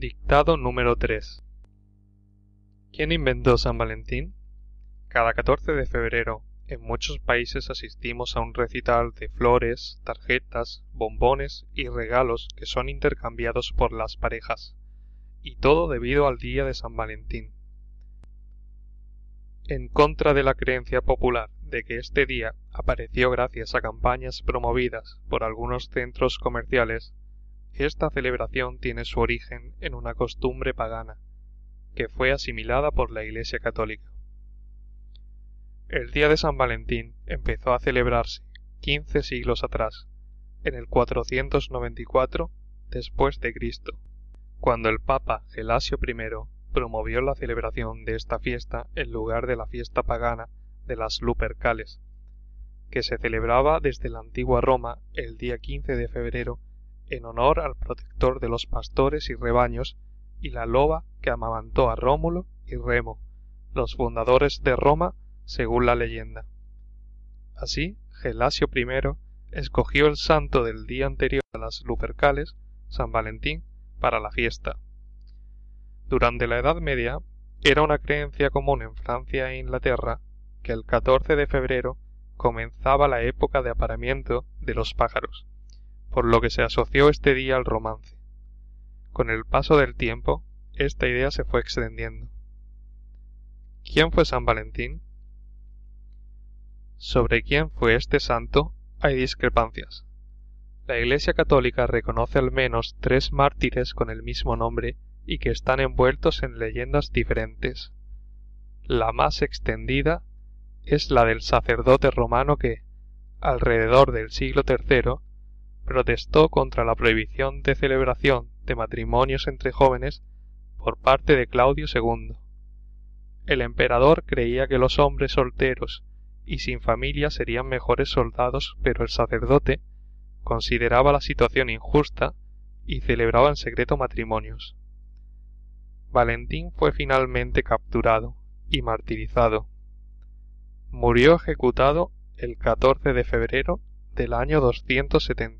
Dictado número 3 ¿Quién inventó San Valentín? Cada 14 de febrero, en muchos países asistimos a un recital de flores, tarjetas, bombones y regalos que son intercambiados por las parejas, y todo debido al día de San Valentín. En contra de la creencia popular de que este día apareció gracias a campañas promovidas por algunos centros comerciales, esta celebración tiene su origen en una costumbre pagana, que fue asimilada por la Iglesia católica. El día de San Valentín empezó a celebrarse quince siglos atrás, en el 494 después de Cristo, cuando el Papa Gelasio I promovió la celebración de esta fiesta en lugar de la fiesta pagana de las Lupercales, que se celebraba desde la antigua Roma el día 15 de febrero en honor al protector de los pastores y rebaños y la loba que amamantó a Rómulo y Remo, los fundadores de Roma según la leyenda. Así, Gelasio I escogió el santo del día anterior a las Lupercales, San Valentín, para la fiesta. Durante la Edad Media era una creencia común en Francia e Inglaterra que el 14 de febrero comenzaba la época de apareamiento de los pájaros, por lo que se asoció este día al romance. Con el paso del tiempo, esta idea se fue extendiendo. ¿Quién fue San Valentín? Sobre quién fue este santo hay discrepancias. La Iglesia Católica reconoce al menos tres mártires con el mismo nombre y que están envueltos en leyendas diferentes. La más extendida es la del sacerdote romano que, alrededor del siglo III, protestó contra la prohibición de celebración de matrimonios entre jóvenes por parte de Claudio II. El emperador creía que los hombres solteros y sin familia serían mejores soldados, pero el sacerdote consideraba la situación injusta y celebraba en secreto matrimonios. Valentín fue finalmente capturado y martirizado. Murió ejecutado el 14 de febrero del año 270.